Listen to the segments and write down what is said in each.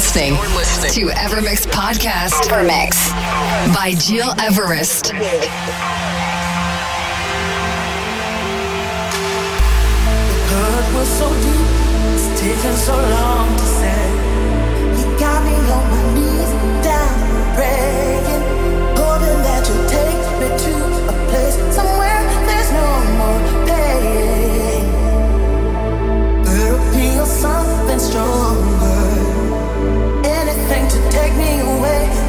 listening to Evermix Podcast. Evermix by Gil Everest. hurt was so deep, it's taken so long to say. You got me on my knees, down, praying, hoping that you'll take me to a place somewhere there's no more pain. I feel something stronger, away.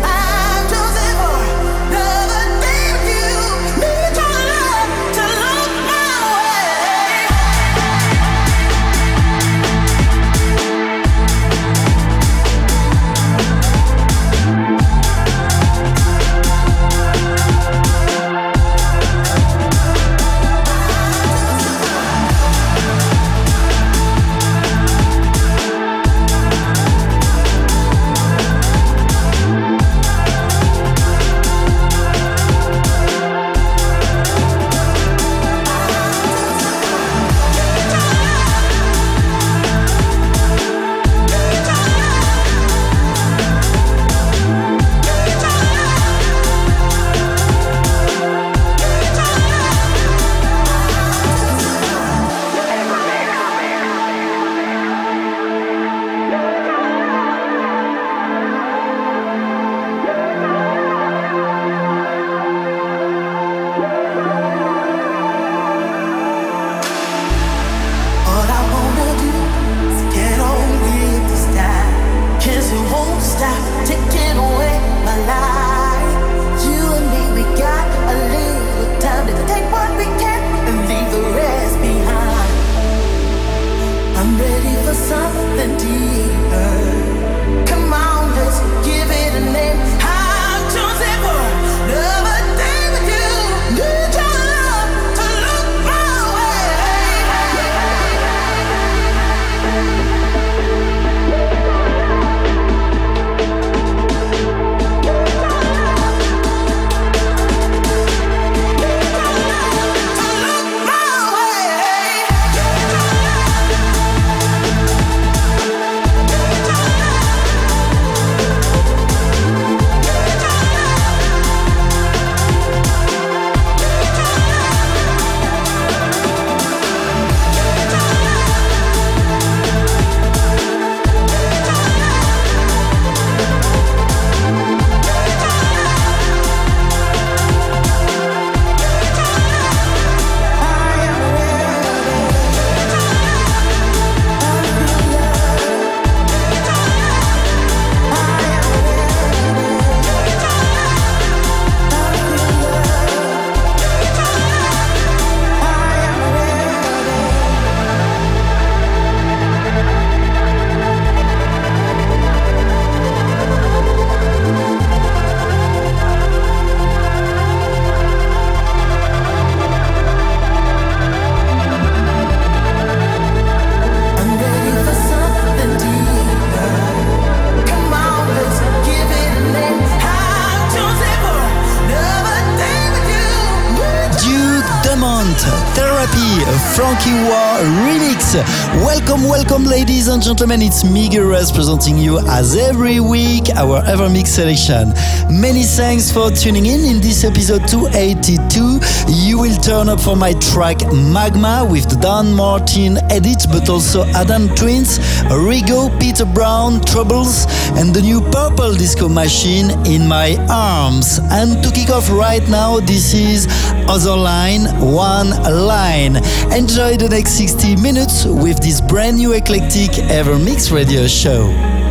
Ladies and gentlemen. It's Miguel Rez presenting you as every week our Ever Mix selection. Many thanks for tuning in in this episode 282. You will turn up for my track Magma with the Don Martin edit, but also Adam Twins, Rigo, Peter Brown, Troubles, and the new Purple Disco Machine in my arms. And to kick off right now, this is Other Line, One Line. Enjoy the next 60 minutes with this brand new eclectic Ever Mix radio show.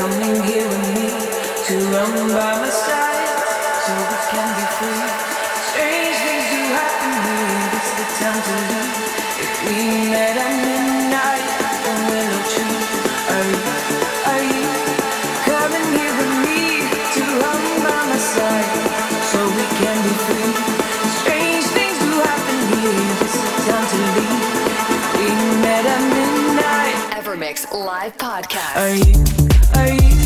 coming here with me to run by my side so we can be free? Strange things do happen here. It's the time to leave. If we met at midnight at the willow tree, are you, are you coming here with me to run by my side so we can be free? Strange things do happen here. It's the time to leave. If we met at midnight. Evermix Live Podcast. Are you, are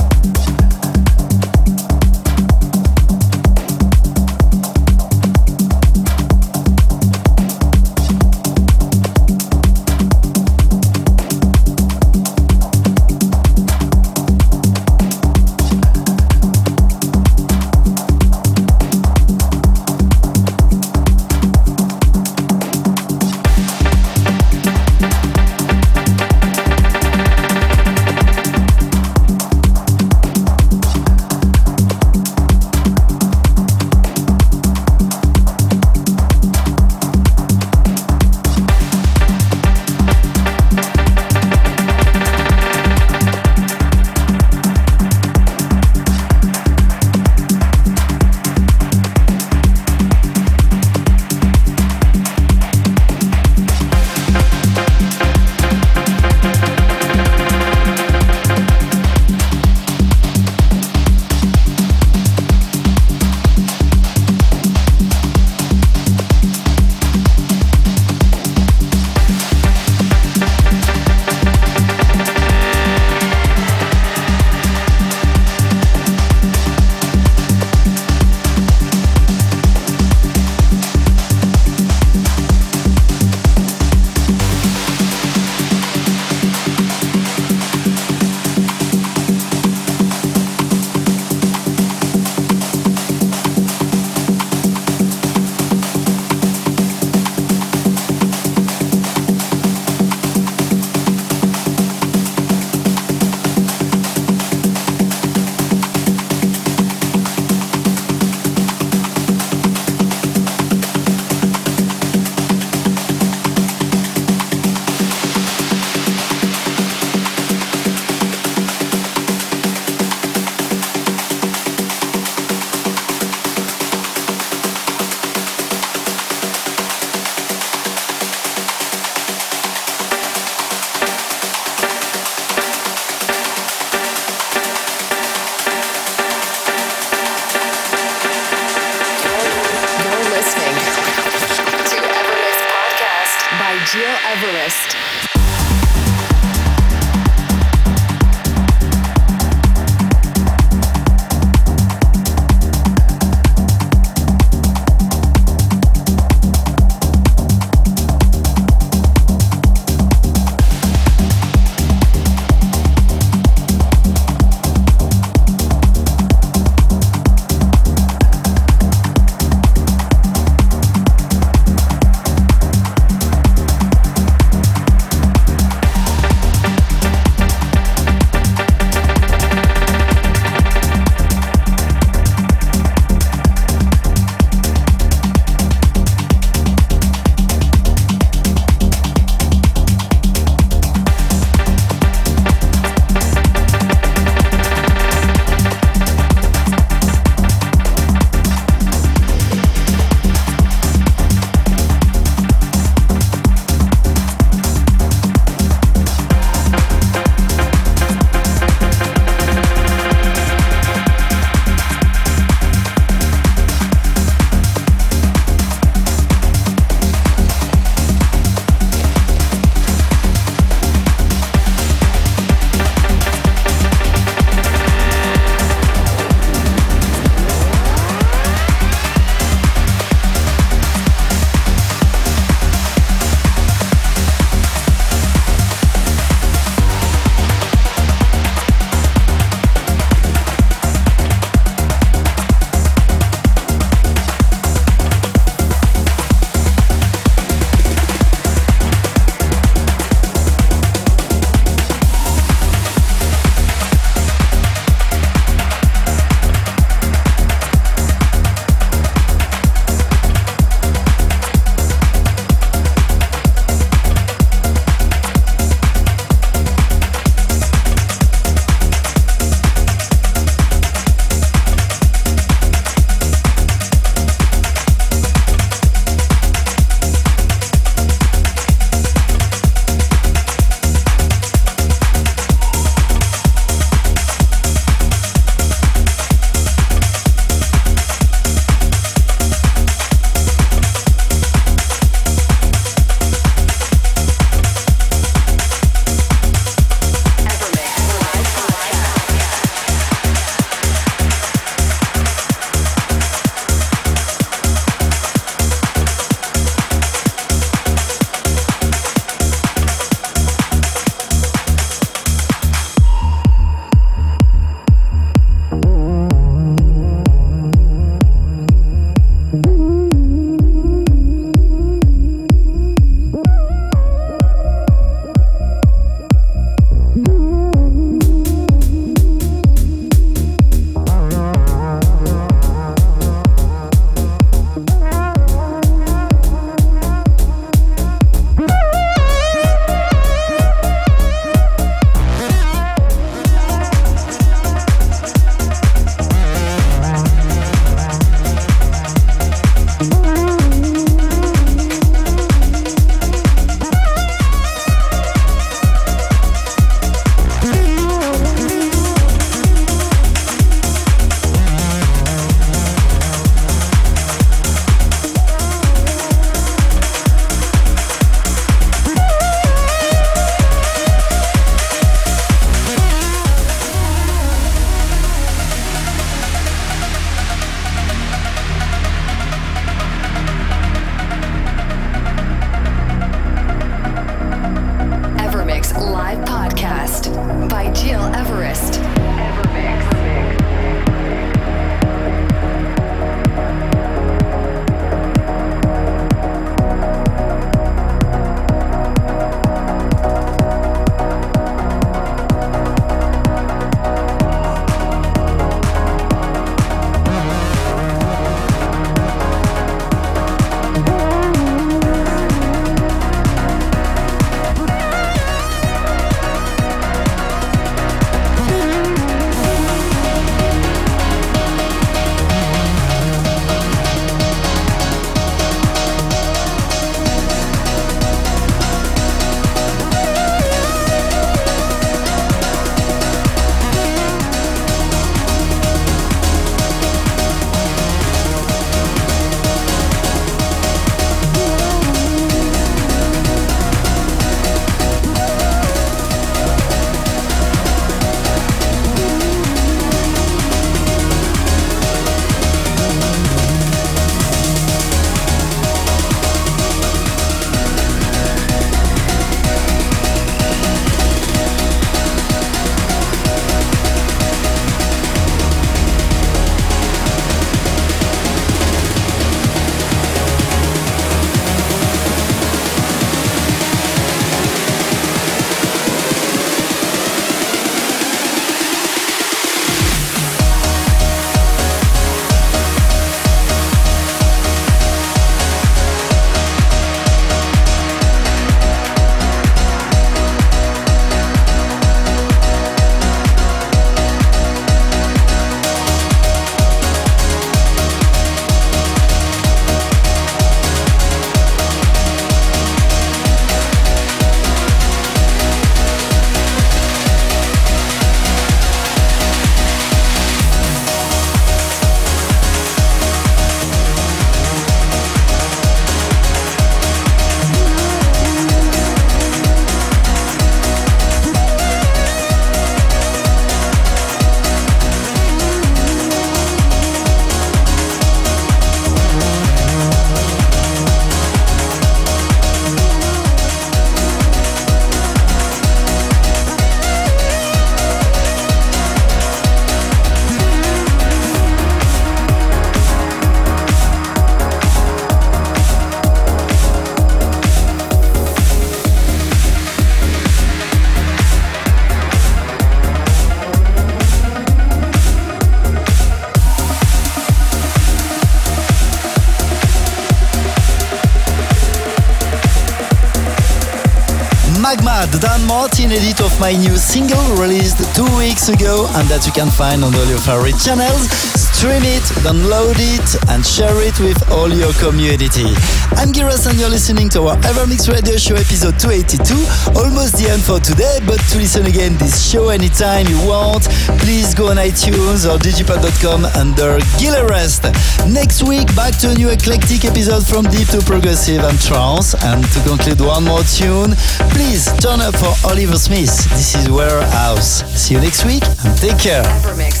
13 edit of my new single released two weeks ago and that you can find on all your favorite channels. Stream it, download it, and share it with all your community. I'm Gil Everest and you're listening to our Evermix Radio Show episode 282. Almost the end for today, but to listen again this show anytime you want, please go on iTunes or digipod.com under Gil Everest. Next week, back to a new eclectic episode from deep to progressive and trance. And to conclude one more tune, please turn up for Oliver Smith. This is Warehouse. See you next week and take care. Evermix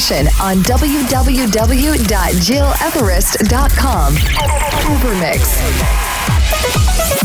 information on www.gileverest.com. EverMix.